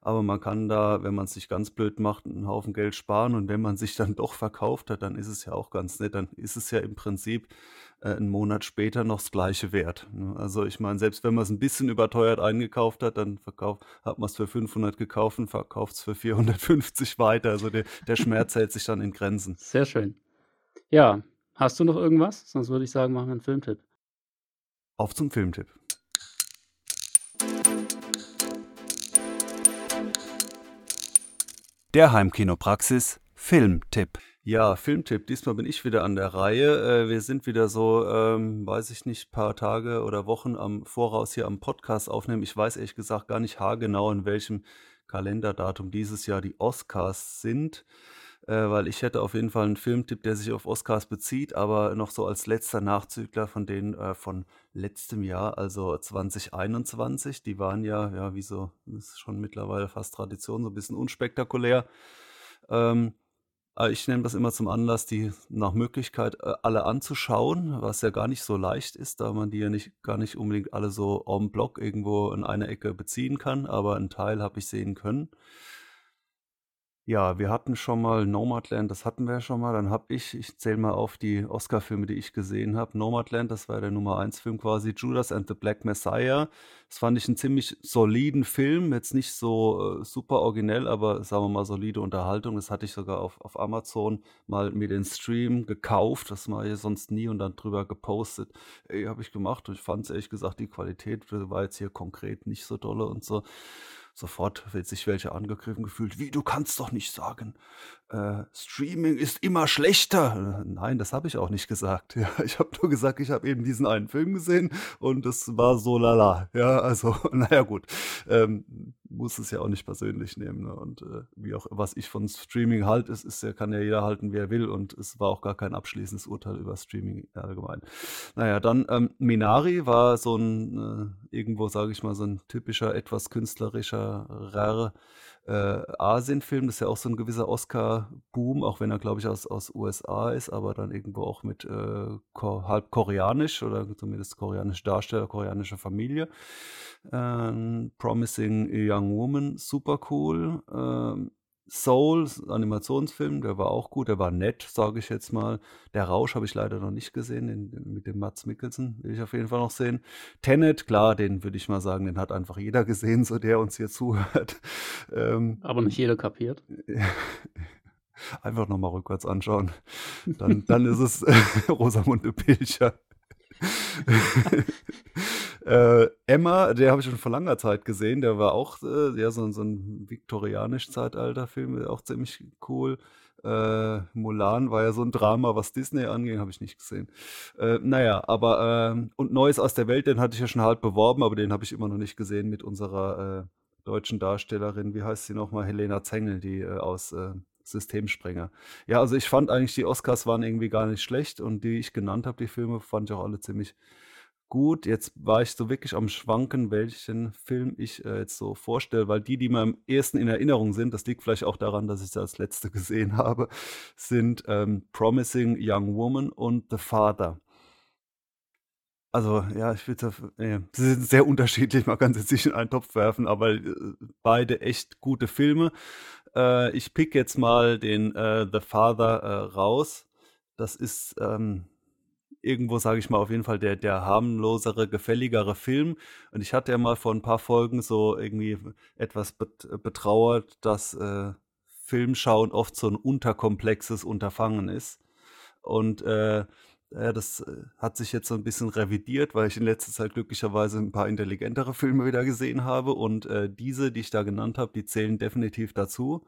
aber man kann da, wenn man es sich ganz blöd macht, einen Haufen Geld sparen und wenn man sich dann doch verkauft hat, dann ist es ja auch ganz nett, dann ist es ja im Prinzip äh, einen Monat später noch das gleiche wert. Ne? Also ich meine, selbst wenn man es ein bisschen überteuert eingekauft hat, dann verkauft, hat man es für 500 gekauft und verkauft es für 450 weiter. Also der, der Schmerz hält sich dann in Grenzen. Sehr schön. Ja, hast du noch irgendwas? Sonst würde ich sagen, machen wir einen Filmtipp. Auf zum Filmtipp. Der Heimkinopraxis Filmtipp. Ja, Filmtipp. Diesmal bin ich wieder an der Reihe. Äh, wir sind wieder so, ähm, weiß ich nicht, paar Tage oder Wochen am Voraus hier am Podcast aufnehmen. Ich weiß ehrlich gesagt gar nicht haargenau, in welchem Kalenderdatum dieses Jahr die Oscars sind, äh, weil ich hätte auf jeden Fall einen Filmtipp, der sich auf Oscars bezieht, aber noch so als letzter Nachzügler von denen äh, von letztem Jahr, also 2021. Die waren ja, ja, wie so, ist schon mittlerweile fast Tradition, so ein bisschen unspektakulär. Ähm, äh, ich nehme das immer zum Anlass, die nach Möglichkeit äh, alle anzuschauen, was ja gar nicht so leicht ist, da man die ja nicht gar nicht unbedingt alle so en bloc irgendwo in einer Ecke beziehen kann, aber einen Teil habe ich sehen können. Ja, wir hatten schon mal Nomadland, das hatten wir ja schon mal. Dann habe ich, ich zähle mal auf die Oscar-Filme, die ich gesehen habe. Nomadland, das war der Nummer 1 Film quasi. Judas and the Black Messiah. Das fand ich einen ziemlich soliden Film. Jetzt nicht so äh, super originell, aber sagen wir mal solide Unterhaltung. Das hatte ich sogar auf, auf Amazon mal mir den Stream gekauft. Das mache ich sonst nie und dann drüber gepostet. Ey, habe ich gemacht und ich fand es ehrlich gesagt, die Qualität war jetzt hier konkret nicht so dolle und so. Sofort wird sich welche angegriffen gefühlt. Wie, du kannst doch nicht sagen, äh, Streaming ist immer schlechter. Nein, das habe ich auch nicht gesagt. Ja, ich habe nur gesagt, ich habe eben diesen einen Film gesehen und es war so lala. Ja, also, naja, gut. Ähm, muss es ja auch nicht persönlich nehmen. Ne? Und äh, wie auch was ich von Streaming halt, ist, ist ja, kann ja jeder halten, wie er will. Und es war auch gar kein abschließendes Urteil über Streaming allgemein. Naja, dann ähm, Minari war so ein äh, irgendwo, sage ich mal, so ein typischer, etwas künstlerischer, rare äh, Asien-Film. Das ist ja auch so ein gewisser Oscar-Boom, auch wenn er, glaube ich, aus, aus USA ist, aber dann irgendwo auch mit äh, ko halb koreanisch oder zumindest koreanische Darsteller, koreanische Familie. Ähm, Promising Young Woman, super cool. Ähm, Soul, Animationsfilm, der war auch gut, der war nett, sage ich jetzt mal. Der Rausch habe ich leider noch nicht gesehen, den, mit dem Mats Mikkelsen will ich auf jeden Fall noch sehen. Tenet, klar, den würde ich mal sagen, den hat einfach jeder gesehen, so der uns hier zuhört. Ähm, Aber nicht jeder kapiert. einfach nochmal rückwärts anschauen. Dann, dann ist es Rosamunde Pilcher. Äh, Emma, der habe ich schon vor langer Zeit gesehen. Der war auch äh, ja, so, so ein viktorianisch Zeitalter-Film, auch ziemlich cool. Äh, Mulan war ja so ein Drama, was Disney anging, habe ich nicht gesehen. Äh, naja, aber äh, und Neues aus der Welt, den hatte ich ja schon halb beworben, aber den habe ich immer noch nicht gesehen mit unserer äh, deutschen Darstellerin. Wie heißt sie nochmal? Helena Zengel, die äh, aus äh, Systemsprenger. Ja, also ich fand eigentlich, die Oscars waren irgendwie gar nicht schlecht und die ich genannt habe, die Filme, fand ich auch alle ziemlich gut. Jetzt war ich so wirklich am Schwanken, welchen Film ich äh, jetzt so vorstelle, weil die, die mir am ehesten in Erinnerung sind, das liegt vielleicht auch daran, dass ich sie als letzte gesehen habe, sind ähm, Promising Young Woman und The Father. Also, ja, ich würde äh, sie sind sehr unterschiedlich, man kann sie nicht in einen Topf werfen, aber äh, beide echt gute Filme. Äh, ich pick jetzt mal den äh, The Father äh, raus. Das ist ähm, irgendwo, sage ich mal, auf jeden Fall der, der harmlosere, gefälligere Film. Und ich hatte ja mal vor ein paar Folgen so irgendwie etwas betrauert, dass äh, Filmschauen oft so ein unterkomplexes Unterfangen ist. Und äh, ja, das äh, hat sich jetzt so ein bisschen revidiert, weil ich in letzter Zeit glücklicherweise ein paar intelligentere Filme wieder gesehen habe. Und äh, diese, die ich da genannt habe, die zählen definitiv dazu.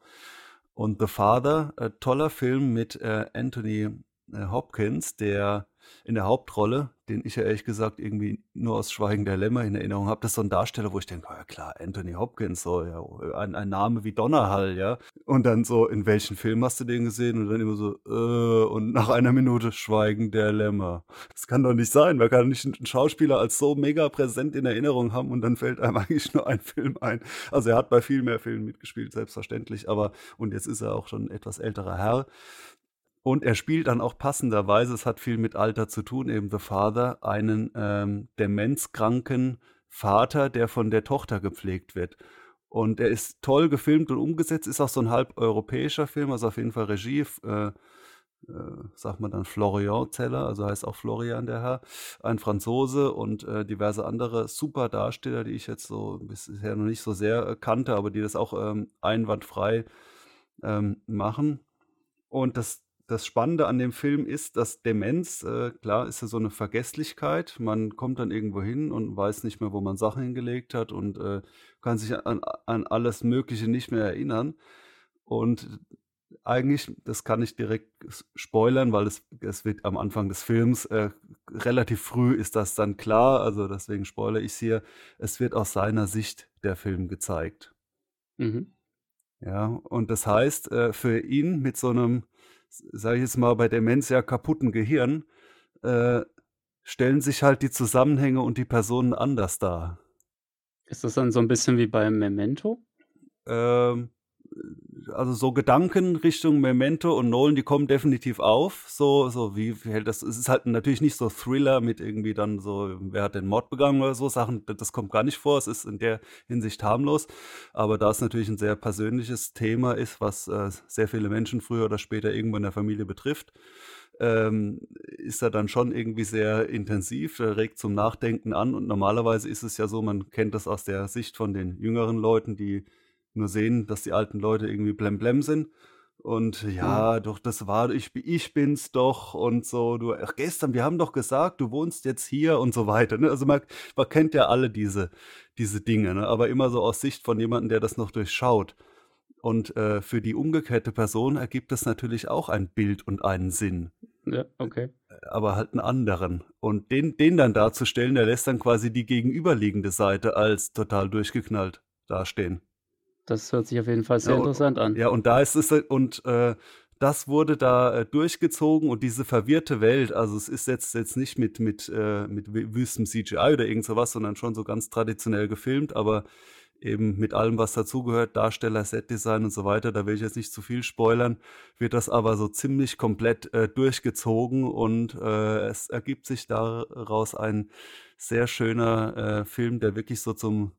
Und The Father, äh, toller Film mit äh, Anthony äh, Hopkins, der in der Hauptrolle, den ich ja ehrlich gesagt irgendwie nur aus Schweigen der Lämmer in Erinnerung habe, das ist so ein Darsteller, wo ich denke, oh ja klar, Anthony Hopkins, so, ja, ein, ein Name wie Donnerhall, ja. Und dann so, in welchem Film hast du den gesehen? Und dann immer so, äh, und nach einer Minute Schweigen der Lämmer. Das kann doch nicht sein. Man kann nicht einen Schauspieler als so mega präsent in Erinnerung haben und dann fällt einem eigentlich nur ein Film ein. Also er hat bei viel mehr Filmen mitgespielt, selbstverständlich, aber, und jetzt ist er auch schon ein etwas älterer Herr. Und er spielt dann auch passenderweise, es hat viel mit Alter zu tun, eben The Father, einen ähm, demenzkranken Vater, der von der Tochter gepflegt wird. Und er ist toll gefilmt und umgesetzt, ist auch so ein halb europäischer Film, also auf jeden Fall Regie, äh, äh, sagt man dann Florian Zeller, also heißt auch Florian der Herr, ein Franzose und äh, diverse andere super Darsteller, die ich jetzt so bisher noch nicht so sehr äh, kannte, aber die das auch ähm, einwandfrei ähm, machen. Und das das Spannende an dem Film ist, dass Demenz, äh, klar, ist ja so eine Vergesslichkeit. Man kommt dann irgendwo hin und weiß nicht mehr, wo man Sachen hingelegt hat und äh, kann sich an, an alles Mögliche nicht mehr erinnern. Und eigentlich, das kann ich direkt spoilern, weil es, es wird am Anfang des Films äh, relativ früh ist das dann klar, also deswegen spoilere ich es hier. Es wird aus seiner Sicht der Film gezeigt. Mhm. Ja, und das heißt, äh, für ihn mit so einem sage ich jetzt mal, bei Demenz ja kaputten Gehirn, äh, stellen sich halt die Zusammenhänge und die Personen anders dar. Ist das dann so ein bisschen wie bei Memento? Ähm, also so Gedanken Richtung Memento und Nolan, die kommen definitiv auf. So, so wie hält das? Es ist halt natürlich nicht so Thriller mit irgendwie dann so, wer hat den Mord begangen oder so Sachen. Das kommt gar nicht vor. Es ist in der Hinsicht harmlos. Aber da es natürlich ein sehr persönliches Thema ist, was äh, sehr viele Menschen früher oder später irgendwo in der Familie betrifft, ähm, ist er dann schon irgendwie sehr intensiv, regt zum Nachdenken an. Und normalerweise ist es ja so, man kennt das aus der Sicht von den jüngeren Leuten, die nur sehen, dass die alten Leute irgendwie blemblem sind. Und ja, mhm. doch, das war, ich, ich bin's doch und so, du, ach, gestern, wir haben doch gesagt, du wohnst jetzt hier und so weiter. Ne? Also man, man kennt ja alle diese, diese Dinge, ne? aber immer so aus Sicht von jemandem, der das noch durchschaut. Und äh, für die umgekehrte Person ergibt es natürlich auch ein Bild und einen Sinn. Ja, okay. Aber halt einen anderen. Und den, den dann darzustellen, der lässt dann quasi die gegenüberliegende Seite als total durchgeknallt dastehen. Das hört sich auf jeden Fall sehr Ja, interessant an. ja, und da ist es und, äh, das wurde da, äh, durchgezogen und diese verwirrte Welt, also, es ist jetzt jetzt nicht mit mit, äh mit wü wüstem CGI oder irgend so was, sondern schon so ganz traditionell gefilmt, aber eben mit allem, was dazugehört, Darsteller, Setdesign und so weiter, da will ich jetzt nicht zu viel spoilern, wird das aber so ziemlich komplett, äh, durchgezogen und, äh, es ergibt sich daraus ein sehr schöner, äh, Film, der wirklich so zum,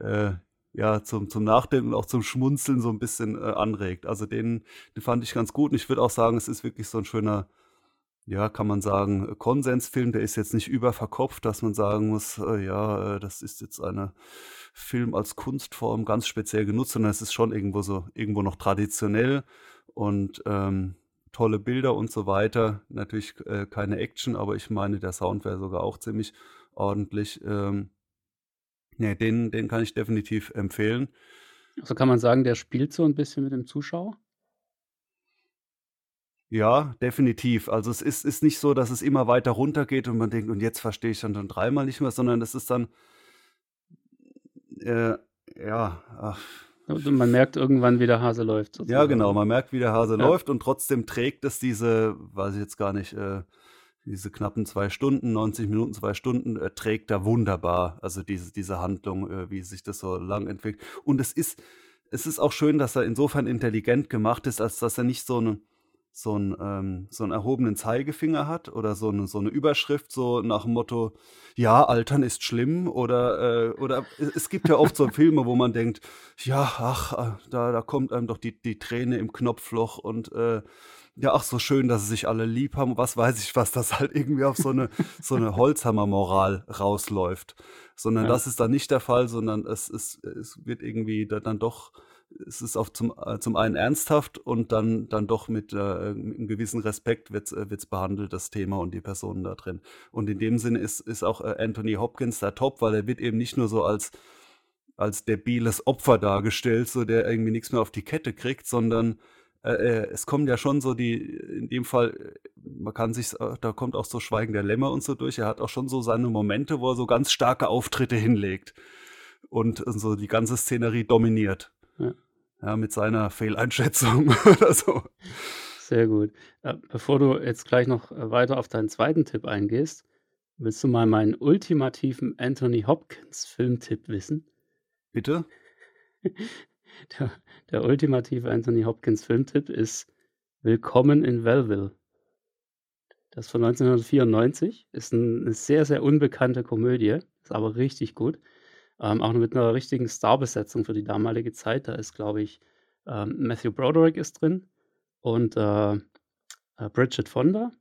äh ja, zum zum Nachdenken und auch zum Schmunzeln so 'n bisschen, äh, anregt. Also, den den fand ich ganz gut und ich würde auch sagen, es ist wirklich so 'n schöner, ja, kann man sagen, Konsensfilm. Der ist jetzt nicht überverkopft, dass man sagen muss, äh, ja, äh, das ist jetzt eine Film als Kunstform ganz speziell genutzt, sondern es ist schon irgendwo so irgendwo noch traditionell und, ähm, tolle Bilder und so weiter. Natürlich, äh, keine Action, aber ich meine, der Sound wäre sogar auch ziemlich ordentlich. Ähm, ne, den den kann ich definitiv empfehlen. Also, kann man sagen, der spielt so 'n bisschen mit dem Zuschauer? Ja, definitiv. Also, es ist ist nicht so, dass es immer weiter runtergeht und man denkt: „Und jetzt verstehe ich dann schon dreimal nicht mehr“, sondern es ist dann äh, ja, ach Also, man merkt irgendwann, wie der Hase läuft Ja, genau, sozusagen. man merkt, wie der Hase Ja. läuft und trotzdem trägt es diese weiß ich jetzt gar nicht, äh diese knappen 2 Stunden, 90 Minuten, 2 Stunden, äh, trägt er wunderbar. Also, diese diese Handlung, äh, wie sich das so lang entwickelt. Und es ist es ist auch schön, dass er insofern intelligent gemacht ist, als dass er nicht so 'ne so 'n ähm, so 'n erhobenen Zeigefinger hat oder so 'ne so 'ne Überschrift so nach dem Motto: „Ja, Altern ist schlimm“, oder, äh oder es gibt ja oft so Filme, wo man denkt: „Ja, ach, äh, da da kommt einem doch die die Träne im Knopfloch und, äh, ja, ach, so schön, dass sie sich alle lieb haben“, was weiß ich was, das halt irgendwie auf so 'ne so 'ne Holzhammer-Moral rausläuft. Sondern Ja. das ist dann nicht der Fall, sondern es es es wird irgendwie da dann doch es ist auch zum äh, zum einen ernsthaft und dann dann doch mit, äh, mit 'nem gewissen Respekt wird's äh, wird's behandelt, das Thema und die Personen da drin. Und in dem Sinne ist ist auch, äh, Anthony Hopkins da top, weil er wird eben nicht nur so als als debiles Opfer dargestellt, so der irgendwie nix mehr auf die Kette kriegt, sondern, äh, äh, es kommen ja schon so die in dem Fall, äh, man kann sich's äh, da kommt auch so Schweigen der Lämmer und so durch. Er hat auch schon so seine Momente, wo er so ganz starke Auftritte hinlegt und so die ganze Szenerie dominiert. Ja. Ja, mit seiner Fehleinschätzung oder so. Sehr gut. Äh, bevor du jetzt gleich noch, äh, weiter auf deinen 2. Tipp eingehst, willst du mal meinen ultimativen Anthony Hopkins Filmtipp wissen? Bitte? Der der ultimative Anthony Hopkins Filmtipp ist „Willkommen in Wellville“. Das ist von 1994, ist 'n 'ne sehr, sehr unbekannte Komödie, ist aber richtig gut. Ähm, auch mit 'ner richtigen Starbesetzung für die damalige Zeit. Da ist, glaube ich, ähm, Matthew Broderick ist drin und, äh, äh, Bridget Fonda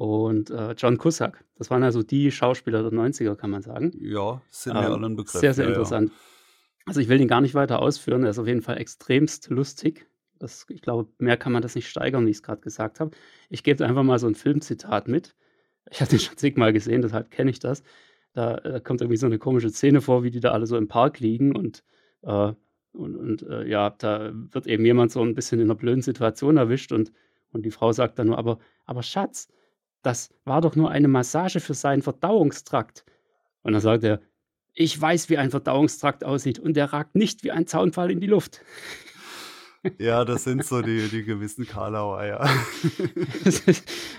und, äh, John Cusack. Das waren also die Schauspieler der 90er, kann man sagen. Ja, sind mir Ähm, alle 'n Begriff. sehr, sehr Ja, ja. Also, ich will den gar nicht weiter ausführen. Er ist auf jeden Fall extremst lustig. Das ich glaube, mehr kann man das nicht steigern, wie ich's grad gesagt habe. Ich gebe einfach mal so 'n Filmzitat mit. Ich habe den schon zigmal gesehen, deshalb kenne ich das. Da, äh, kommt irgendwie so 'ne komische Szene vor, wie die da alle so im Park liegen und, äh und und, äh, ja, da wird eben jemand so 'n bisschen in 'ner blöden Situation erwischt und und die Frau sagt dann nur: „Aber aber Schatz, das war doch nur eine Massage für seinen Verdauungstrakt.“ Und dann sagt er: „Ich weiß, wie ein Verdauungstrakt aussieht und der ragt nicht wie ein Zaunpfahl in die Luft.“ Ja, das sind so die die gewissen Karlauer, ja.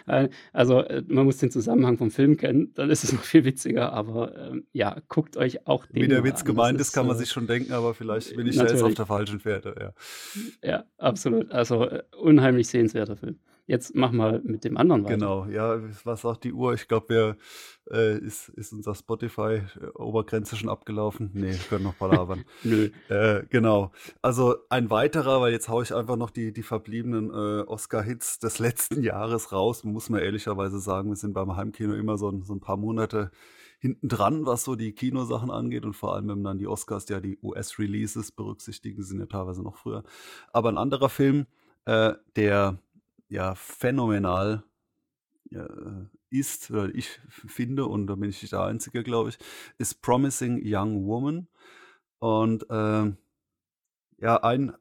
Also, äh, man muss den Zusammenhang vom Film kennen, dann ist es noch viel witziger, aber, ähm, ja, guckt euch auch Wie den der mal Witz an. Gemeint ist, kann man äh sich schon denken, aber vielleicht bin ich da jetzt auf der falschen Fährte, ja. Ja, absolut. Also, äh, unheimlich sehenswerter Film. Jetzt mach mal mit dem anderen weiter. Genau, ja, was sagt die Uhr? Ich glaube, wir äh, ist ist unser Spotify, äh, Obergrenze schon abgelaufen? Ne, wir können noch palavern. Nö. Äh, genau. Also, ein weiterer, weil jetzt haue ich einfach noch die die verbliebenen, äh, Oscar-Hits des letzten Jahres raus, muss man ehrlicherweise sagen, wir sind beim Heimkino immer so so 'n paar Monate hintendran, was so die Kinosachen angeht und vor allem, wenn dann die Oscars ja die US-Releases berücksichtigen, sind ja teilweise noch früher. Aber 'n anderer Film, äh, der, ja, phänomenal, ja, äh, ist oder ich finde und da bin ich nicht der Einzige, glaube ich, ist „Promising Young Woman“. Und, ähm, ja, ein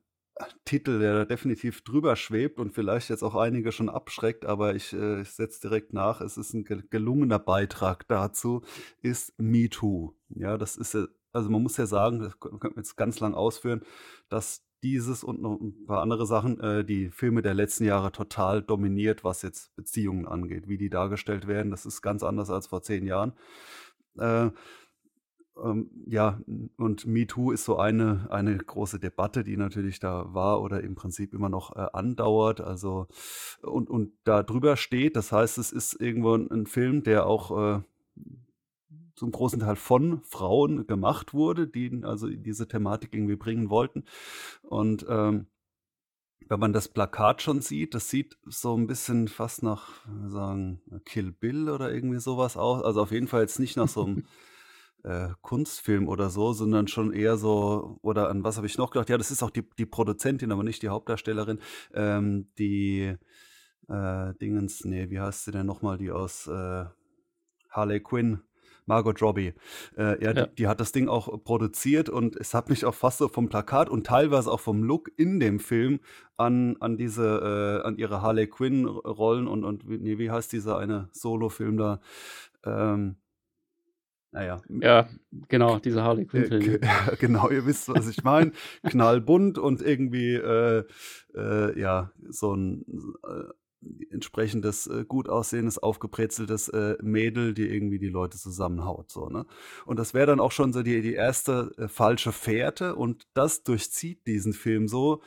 Titel, der da definitiv drüber schwebt und vielleicht jetzt auch einige schon abschreckt, aber ich, äh ich setze direkt nach, es ist 'n gel gelungener Beitrag dazu, ist „Me Too“. Ja, das ist, äh, also man muss ja sagen, das können wir jetzt ganz lang ausführen, dass dieses und noch ein paar andere Sachen, äh, die Filme der letzten Jahre total dominiert, was jetzt Beziehungen angeht, wie die dargestellt werden. Das ist ganz anders als vor zehn Jahren. Äh, ähm, ja, und MeToo ist so eine, eine große Debatte, die natürlich da war oder im Prinzip immer noch äh, andauert. Also, und, und da drüber steht, das heißt, es ist irgendwo ein, Film, der auch äh, zum großen Teil von Frauen gemacht wurde, die also diese Thematik irgendwie bringen wollten. Und ähm, wenn man das Plakat schon sieht, das sieht so ein bisschen fast nach, sagen, Kill Bill oder irgendwie sowas aus. Also auf jeden Fall jetzt nicht nach so einem äh, Kunstfilm oder so, sondern schon eher so, oder an was habe ich noch gedacht? Ja, das ist auch die, die Produzentin, aber nicht die Hauptdarstellerin, ähm, die äh, Dingens, nee, wie heißt sie denn nochmal, die aus äh, Harley Quinn Margot Robbie. Äh, ja, ja. Die, die, hat das Ding auch produziert und es hat mich auch fast so vom Plakat und teilweise auch vom Look in dem Film an, an diese, äh, an ihre Harley Quinn Rollen und, und nee, wie heißt dieser eine Solo-Film da? Ähm, naja. Ja, genau, dieser Harley Quinn-Film. Äh, genau, ihr wisst, was ich meine. Knallbunt und irgendwie, äh, äh, ja, so ein äh, entsprechendes äh, gut aussehendes, aufgebrezeltes äh, Mädel, die irgendwie die Leute zusammenhaut. So, ne? Und das wäre dann auch schon so die, die erste äh, falsche Fährte und das durchzieht diesen Film so,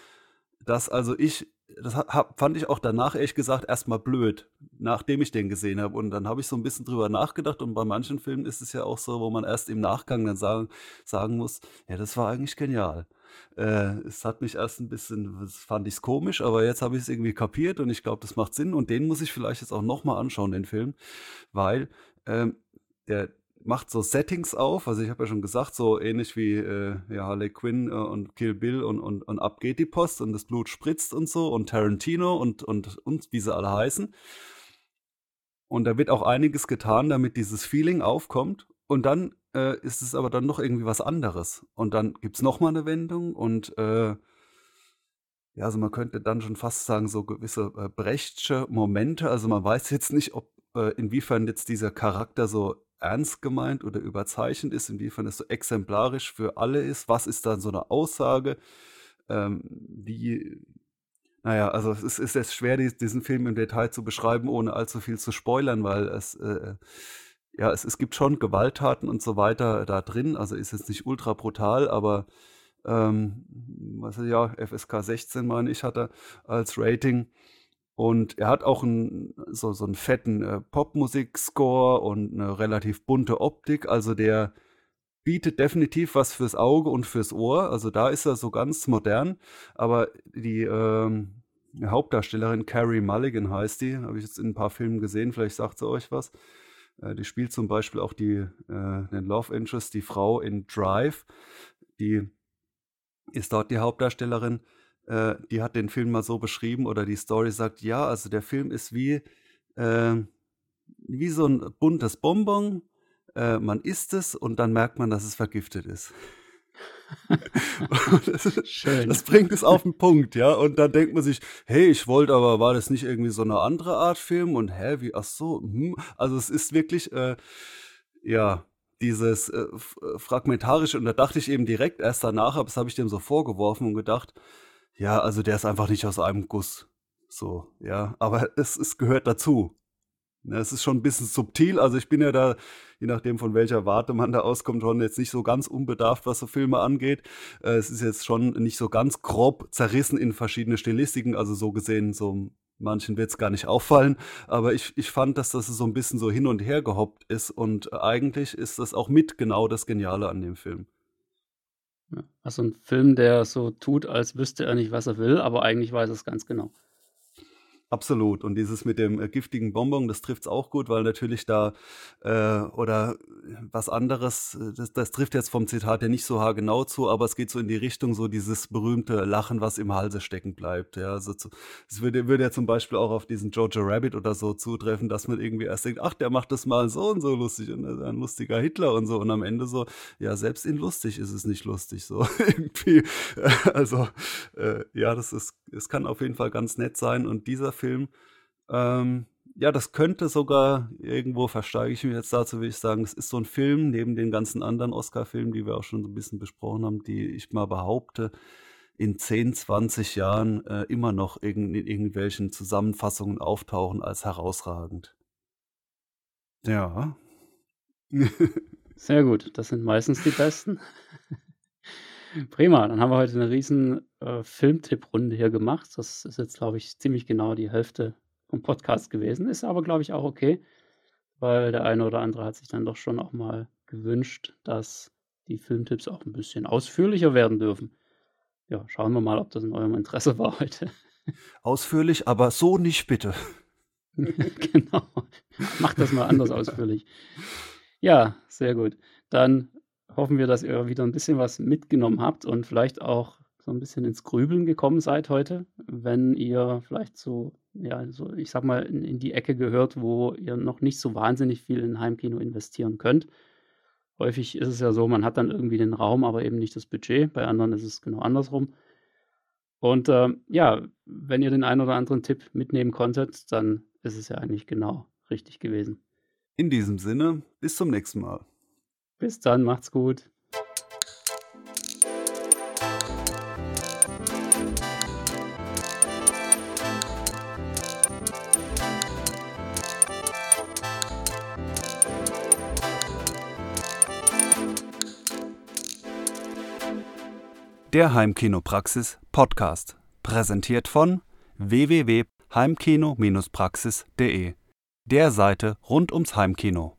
dass also ich, das hab, fand ich auch danach ehrlich gesagt erstmal blöd, nachdem ich den gesehen habe. Und dann habe ich so ein bisschen drüber nachgedacht und bei manchen Filmen ist es ja auch so, wo man erst im Nachgang dann sagen, sagen muss, ja, das war eigentlich genial. Äh, es hat mich erst ein bisschen, das fand ich es komisch, aber jetzt habe ich es irgendwie kapiert und ich glaube, das macht Sinn. Und den muss ich vielleicht jetzt auch nochmal anschauen, den Film, weil ähm, der macht so Settings auf. Also ich habe ja schon gesagt, so ähnlich wie äh, ja, Harley Quinn äh, und Kill Bill und, und, und ab geht die Post und das Blut spritzt und so und Tarantino und, und, und wie sie alle heißen. Und da wird auch einiges getan, damit dieses Feeling aufkommt. Und dann äh, ist es aber dann noch irgendwie was anderes. Und dann gibt es nochmal eine Wendung und äh, ja, also man könnte dann schon fast sagen, so gewisse äh, Brechtsche Momente. Also man weiß jetzt nicht, ob äh, inwiefern jetzt dieser Charakter so ernst gemeint oder überzeichnet ist, inwiefern es so exemplarisch für alle ist. Was ist dann so eine Aussage? Ähm, wie, naja, also es ist, ist jetzt schwer, diesen Film im Detail zu beschreiben, ohne allzu viel zu spoilern, weil es äh, ja, es, es gibt schon Gewalttaten und so weiter da drin. Also ist jetzt nicht ultra brutal, aber ähm, was ja, FSK 16, meine ich, hat er als Rating. Und er hat auch einen, so, so einen fetten äh, Popmusik-Score und eine relativ bunte Optik. Also der bietet definitiv was fürs Auge und fürs Ohr. Also da ist er so ganz modern. Aber die ähm, Hauptdarstellerin Carrie Mulligan heißt die, habe ich jetzt in ein paar Filmen gesehen, vielleicht sagt sie euch was. Äh, die spielt zum Beispiel auch die, äh, den Love Interest, die Frau in Drive. Die ist dort die Hauptdarstellerin. Äh, die hat den Film mal so beschrieben oder die Story sagt, ja, also der Film ist wie, äh, wie so ein buntes Bonbon. Äh, man isst es und dann merkt man, dass es vergiftet ist das, Schön. das bringt es auf den Punkt, ja. Und dann denkt man sich, hey, ich wollte aber, war das nicht irgendwie so eine andere Art Film? Und hä, wie, ach so, hm. Also es ist wirklich, äh, ja, dieses äh, äh, fragmentarische, und da dachte ich eben direkt erst danach, aber das habe ich dem so vorgeworfen und gedacht, ja, also der ist einfach nicht aus einem Guss. So, ja, aber es, es gehört dazu. Ne, es ist schon ein bisschen subtil. Also ich bin ja da, je nachdem von welcher Warte man da auskommt, schon jetzt nicht so ganz unbedarft, was so Filme angeht. Äh, es ist jetzt schon nicht so ganz grob zerrissen in verschiedene Stilistiken. Also so gesehen, so manchen wird es gar nicht auffallen. Aber ich, ich fand, dass das so ein bisschen so hin und her gehoppt ist. Und eigentlich ist das auch mit genau das Geniale an dem Film. Also ein Film, der so tut, als wüsste er nicht, was er will, aber eigentlich weiß er es ganz genau. Absolut. Und dieses mit dem äh, giftigen Bonbon, das trifft es auch gut, weil natürlich da äh, oder was anderes, äh, das, das trifft jetzt vom Zitat ja nicht so haargenau zu, aber es geht so in die Richtung, so dieses berühmte Lachen, was im Halse stecken bleibt. Ja, also es würde, würde ja zum Beispiel auch auf diesen Jojo Rabbit oder so zutreffen, dass man irgendwie erst denkt, ach, der macht das mal so und so lustig und ist ein lustiger Hitler und so. Und am Ende so, ja, selbst in lustig ist es nicht lustig. So irgendwie. Also äh, ja, das ist, es kann auf jeden Fall ganz nett sein. Und dieser Film, ähm, ja, das könnte sogar irgendwo, versteige ich mich jetzt dazu, will ich sagen, es ist so ein Film, neben den ganzen anderen Oscar-Filmen, die wir auch schon so ein bisschen besprochen haben, die ich mal behaupte, in 10, 20 Jahren äh, immer noch in, in irgendwelchen Zusammenfassungen auftauchen als herausragend. Ja. Sehr gut, das sind meistens die besten. Prima, dann haben wir heute eine riesen äh, Filmtipp-Runde hier gemacht. Das ist jetzt, glaube ich, ziemlich genau die Hälfte vom Podcast gewesen. Ist aber, glaube ich, auch okay, weil der eine oder andere hat sich dann doch schon auch mal gewünscht, dass die Filmtipps auch ein bisschen ausführlicher werden dürfen. Ja, schauen wir mal, ob das in eurem Interesse war heute. Ausführlich, aber so nicht bitte. genau. Macht das mal anders ausführlich. Ja, sehr gut. Dann hoffen wir, dass ihr wieder ein bisschen was mitgenommen habt und vielleicht auch so ein bisschen ins Grübeln gekommen seid heute, wenn ihr vielleicht so, ja, so, ich sag mal, in, in die Ecke gehört, wo ihr noch nicht so wahnsinnig viel in Heimkino investieren könnt. Häufig ist es ja so, man hat dann irgendwie den Raum, aber eben nicht das Budget. Bei anderen ist es genau andersrum. Und äh, ja, wenn ihr den einen oder anderen Tipp mitnehmen konntet, dann ist es ja eigentlich genau richtig gewesen. In diesem Sinne, bis zum nächsten Mal. Bis dann, macht's gut. Der Heimkinopraxis Podcast, präsentiert von www.heimkino-praxis.de, der Seite rund ums Heimkino.